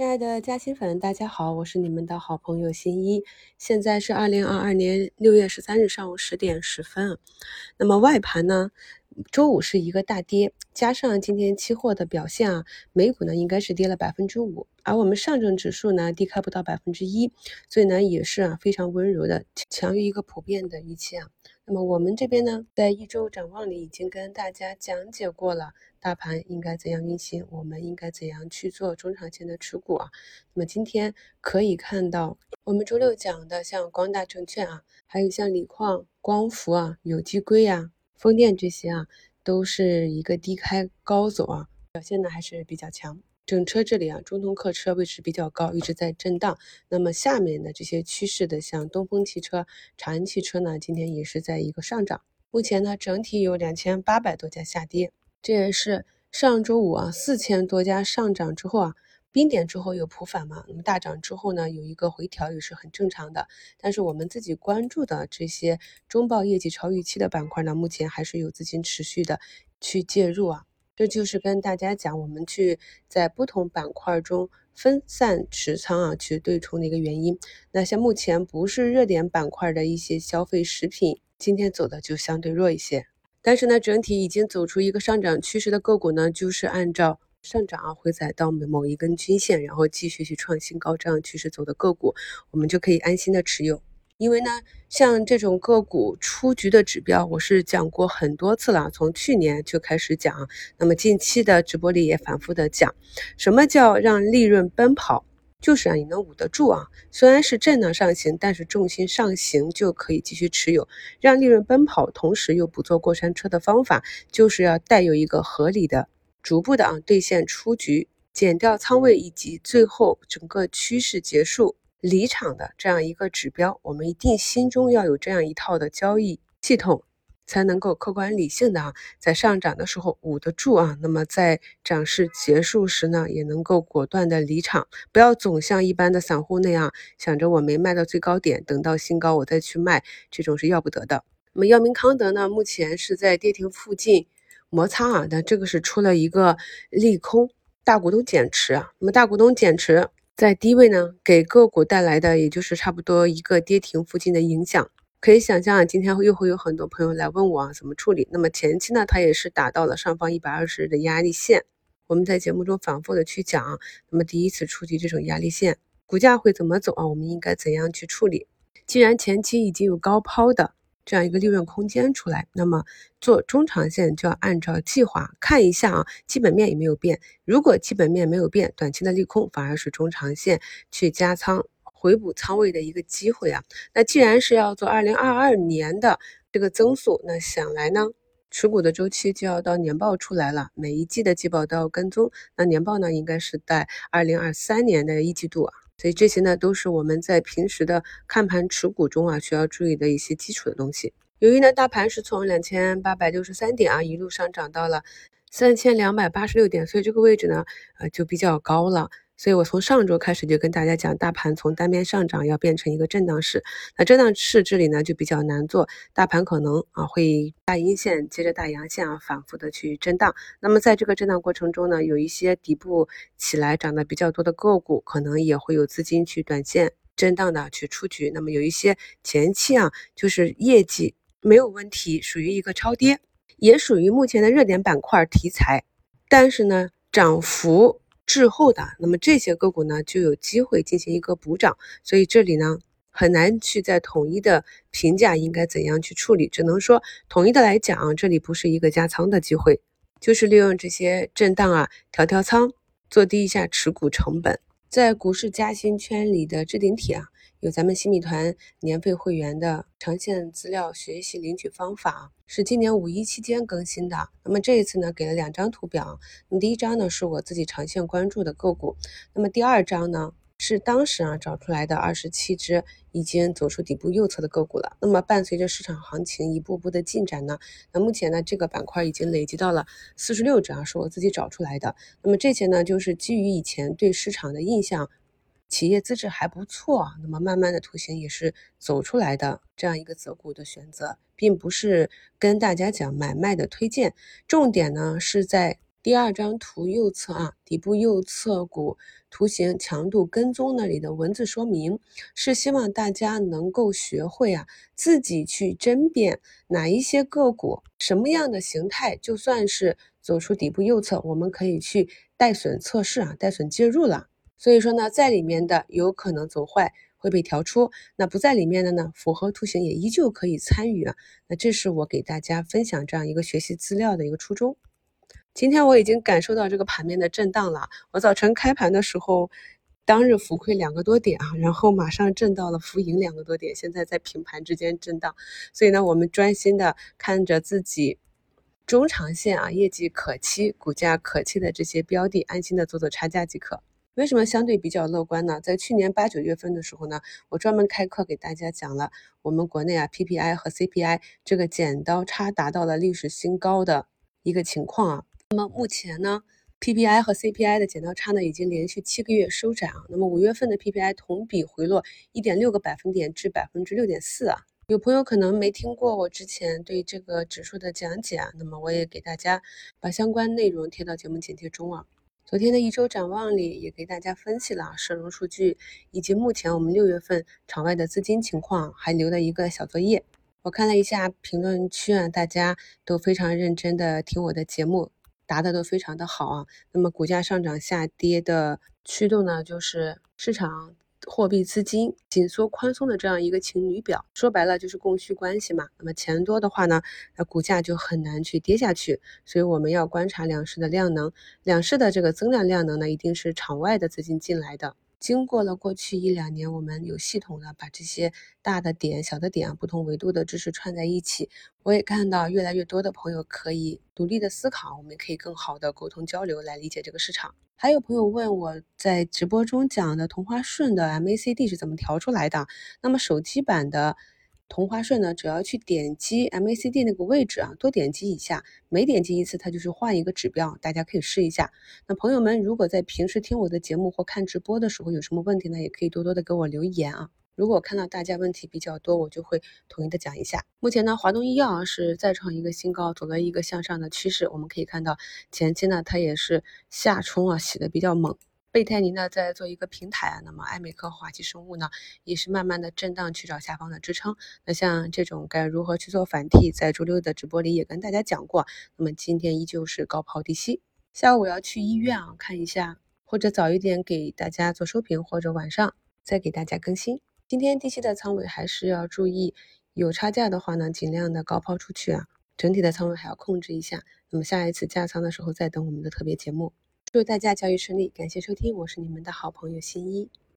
亲爱的嘉兴粉，大家好，我是你们的好朋友新一。现在是二零二二年六月十三日上午十点十分。那么外盘呢，周五是一个大跌，加上今天期货的表现啊，美股呢应该是跌了百分之五，而我们上证指数呢低开不到百分之一，所以呢也是啊非常温柔的，强于一个普遍的预期啊。那么我们这边呢，在一周展望里已经跟大家讲解过了。大盘应该怎样运行？我们应该怎样去做中长线的持股啊？那么今天可以看到，我们周六讲的像光大证券啊，还有像锂矿、光伏啊、有机硅啊、风电这些啊，都是一个低开高走啊，表现呢还是比较强。整车这里啊，中通客车位置比较高，一直在震荡。那么下面的这些趋势的，像东风汽车、长安汽车呢，今天也是在一个上涨。目前呢，整体有两千八百多家下跌。这也是上周五啊，四千多家上涨之后啊，冰点之后有普反嘛？那么大涨之后呢，有一个回调也是很正常的。但是我们自己关注的这些中报业绩超预期的板块呢，目前还是有资金持续的去介入啊。这就是跟大家讲，我们去在不同板块中分散持仓啊，去对冲的一个原因。那像目前不是热点板块的一些消费食品，今天走的就相对弱一些。但是呢，整体已经走出一个上涨趋势的个股呢，就是按照上涨啊，回踩到某一根均线，然后继续去创新高这样趋势走的个股，我们就可以安心的持有。因为呢，像这种个股出局的指标，我是讲过很多次了，从去年就开始讲，那么近期的直播里也反复的讲，什么叫让利润奔跑？就是啊，你能捂得住啊，虽然是震荡上行，但是重心上行就可以继续持有，让利润奔跑，同时又不坐过山车的方法，就是要带有一个合理的、逐步的啊兑现出局、减掉仓位，以及最后整个趋势结束离场的这样一个指标，我们一定心中要有这样一套的交易系统。才能够客观理性的啊，在上涨的时候捂得住啊，那么在涨势结束时呢，也能够果断的离场，不要总像一般的散户那样想着我没卖到最高点，等到新高我再去卖，这种是要不得的。那么药明康德呢，目前是在跌停附近摩擦啊，那这个是出了一个利空，大股东减持啊，那么大股东减持在低位呢，给个股带来的也就是差不多一个跌停附近的影响。可以想象啊，今天又会有很多朋友来问我啊，怎么处理？那么前期呢，它也是达到了上方一百二十日的压力线。我们在节目中反复的去讲，那么第一次触及这种压力线，股价会怎么走啊？我们应该怎样去处理？既然前期已经有高抛的这样一个利润空间出来，那么做中长线就要按照计划看一下啊，基本面有没有变？如果基本面没有变，短期的利空反而是中长线去加仓。回补仓位的一个机会啊，那既然是要做二零二二年的这个增速，那想来呢，持股的周期就要到年报出来了，每一季的季报都要跟踪，那年报呢应该是在二零二三年的一季度啊，所以这些呢都是我们在平时的看盘持股中啊需要注意的一些基础的东西。由于呢大盘是从两千八百六十三点啊一路上涨到了三千两百八十六点，所以这个位置呢呃就比较高了。所以我从上周开始就跟大家讲，大盘从单边上涨要变成一个震荡市，那震荡市这里呢就比较难做，大盘可能啊会大阴线接着大阳线啊反复的去震荡，那么在这个震荡过程中呢，有一些底部起来涨得比较多的个股，可能也会有资金去短线震荡的去出局，那么有一些前期啊就是业绩没有问题，属于一个超跌，也属于目前的热点板块题材，但是呢涨幅。滞后的，那么这些个股呢就有机会进行一个补涨，所以这里呢很难去在统一的评价应该怎样去处理，只能说统一的来讲，这里不是一个加仓的机会，就是利用这些震荡啊调调仓，做低一下持股成本，在股市加薪圈里的置顶帖啊。有咱们新米团年费会员的长线资料学习领取方法，是今年五一期间更新的。那么这一次呢，给了两张图表。那第一张呢，是我自己长线关注的个股。那么第二张呢，是当时啊找出来的二十七只已经走出底部右侧的个股了。那么伴随着市场行情一步步的进展呢，那目前呢这个板块已经累积到了四十六只啊，是我自己找出来的。那么这些呢，就是基于以前对市场的印象。企业资质还不错，那么慢慢的图形也是走出来的这样一个择股的选择，并不是跟大家讲买卖的推荐，重点呢是在第二张图右侧啊，底部右侧股图形强度跟踪那里的文字说明，是希望大家能够学会啊，自己去甄别哪一些个股什么样的形态，就算是走出底部右侧，我们可以去带损测试啊，带损介入了。所以说呢，在里面的有可能走坏会被调出，那不在里面的呢，符合图形也依旧可以参与啊。那这是我给大家分享这样一个学习资料的一个初衷。今天我已经感受到这个盘面的震荡了。我早晨开盘的时候，当日浮亏两个多点啊，然后马上震到了浮盈两个多点，现在在平盘之间震荡。所以呢，我们专心的看着自己中长线啊，业绩可期、股价可期的这些标的，安心的做做差价即可。为什么相对比较乐观呢？在去年八九月份的时候呢，我专门开课给大家讲了，我们国内啊 PPI 和 CPI 这个剪刀差达到了历史新高的一个情况啊。那么目前呢，PPI 和 CPI 的剪刀差呢已经连续七个月收窄啊。那么五月份的 PPI 同比回落一点六个百分点至百分之六点四啊。有朋友可能没听过我之前对这个指数的讲解啊，那么我也给大家把相关内容贴到节目简介中啊。昨天的一周展望里也给大家分析了社融数据以及目前我们六月份场外的资金情况，还留了一个小作业。我看了一下评论区啊，大家都非常认真的听我的节目。答的都非常的好啊，那么股价上涨下跌的驱动呢，就是市场货币资金紧缩宽松的这样一个情侣表，说白了就是供需关系嘛。那么钱多的话呢，那股价就很难去跌下去，所以我们要观察两市的量能，两市的这个增量量能呢，一定是场外的资金进来的。经过了过去一两年，我们有系统的把这些大的点、小的点，不同维度的知识串在一起。我也看到越来越多的朋友可以独立的思考，我们可以更好的沟通交流来理解这个市场。还有朋友问我在直播中讲的同花顺的 MACD 是怎么调出来的？那么手机版的。同花顺呢，只要去点击 MACD 那个位置啊，多点击一下，每点击一次，它就是换一个指标，大家可以试一下。那朋友们如果在平时听我的节目或看直播的时候有什么问题呢，也可以多多的给我留言啊。如果看到大家问题比较多，我就会统一的讲一下。目前呢，华东医药是再创一个新高，走了一个向上的趋势。我们可以看到前期呢，它也是下冲啊，洗的比较猛。贝泰尼呢在做一个平台啊，那么艾美克、华西生物呢也是慢慢的震荡去找下方的支撑。那像这种该如何去做反替，在周六的直播里也跟大家讲过。那么今天依旧是高抛低吸。下午我要去医院啊，看一下，或者早一点给大家做收评，或者晚上再给大家更新。今天低吸的仓位还是要注意，有差价的话呢，尽量的高抛出去啊。整体的仓位还要控制一下。那么下一次加仓的时候再等我们的特别节目。祝大家交易顺利，感谢收听，我是你们的好朋友新一。